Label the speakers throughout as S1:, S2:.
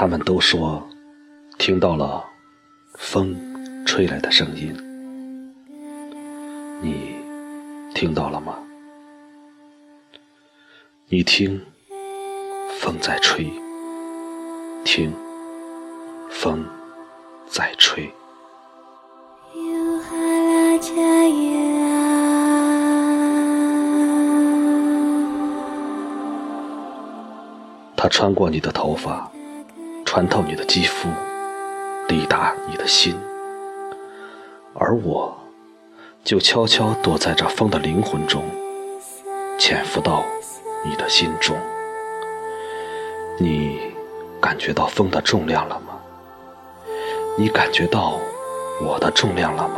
S1: 他们都说听到了风吹来的声音，你听到了吗？你听，风在吹，听，风在吹。他穿过你的头发，穿透你的肌肤，抵达你的心，而我，就悄悄躲在这风的灵魂中，潜伏到你的心中。你感觉到风的重量了吗？你感觉到我的重量了吗？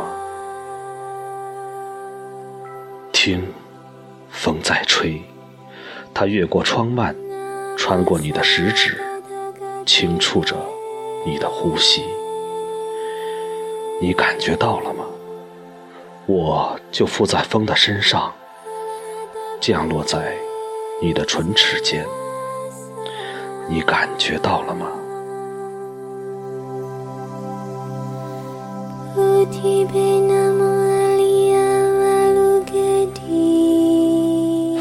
S1: 听，风在吹，它越过窗幔。穿过你的食指，轻触着你的呼吸，你感觉到了吗？我就附在风的身上，降落在你的唇齿间，你感觉到了吗？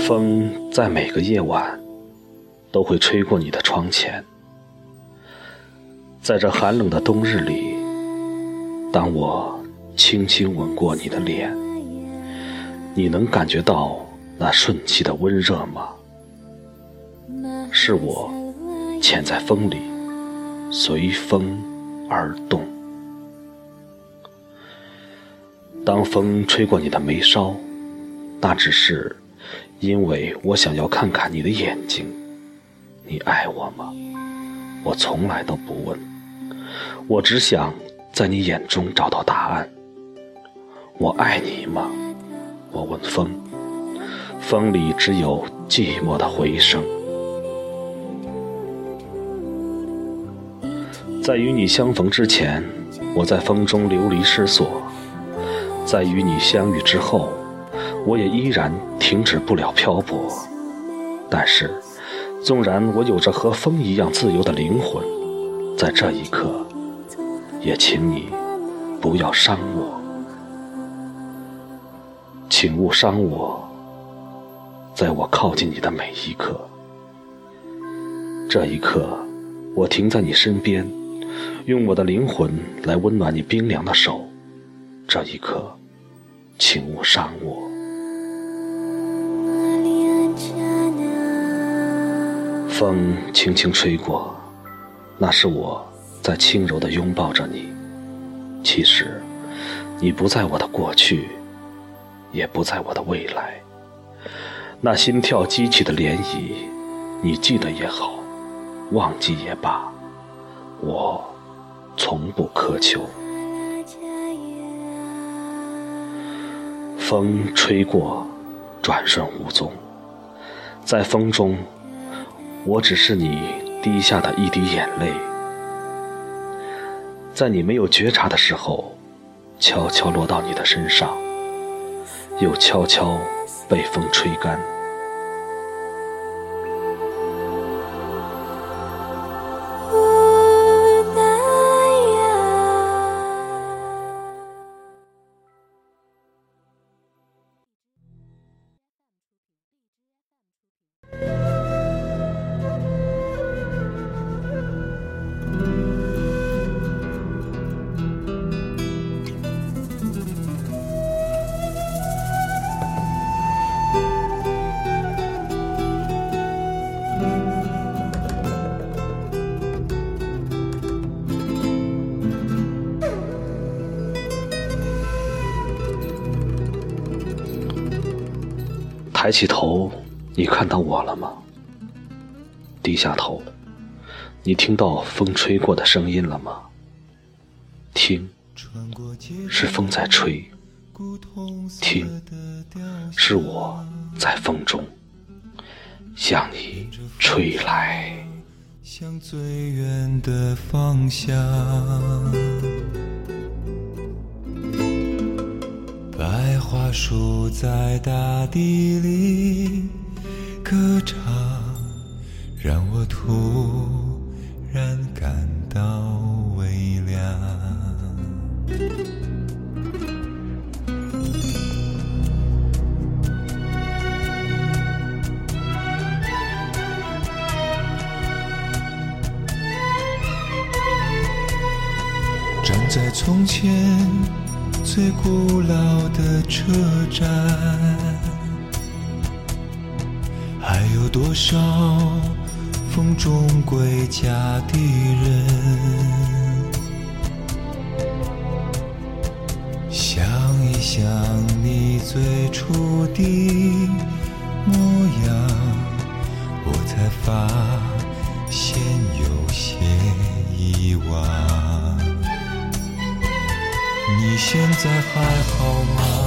S1: 风在每个夜晚。都会吹过你的窗前，在这寒冷的冬日里，当我轻轻吻过你的脸，你能感觉到那瞬息的温热吗？是我潜在风里，随风而动。当风吹过你的眉梢，那只是因为我想要看看你的眼睛。你爱我吗？我从来都不问，我只想在你眼中找到答案。我爱你吗？我问风，风里只有寂寞的回声。在与你相逢之前，我在风中流离失所；在与你相遇之后，我也依然停止不了漂泊。但是。纵然我有着和风一样自由的灵魂，在这一刻，也请你不要伤我，请勿伤我，在我靠近你的每一刻。这一刻，我停在你身边，用我的灵魂来温暖你冰凉的手。这一刻，请勿伤我。风轻轻吹过，那是我在轻柔地拥抱着你。其实，你不在我的过去，也不在我的未来。那心跳激起的涟漪，你记得也好，忘记也罢，我从不苛求。风吹过，转瞬无踪，在风中。我只是你滴下的一滴眼泪，在你没有觉察的时候，悄悄落到你的身上，又悄悄被风吹干。抬起头，你看到我了吗？低下头，你听到风吹过的声音了吗？听，是风在吹；听，是我在风中向你吹来。向最远的方向。树在大地里歌唱，让我突
S2: 然感到微凉。站在从前最古老的车站，还有多少风中归家的人？想一想你最初的模样，我才发现有些遗忘。你现在还好吗？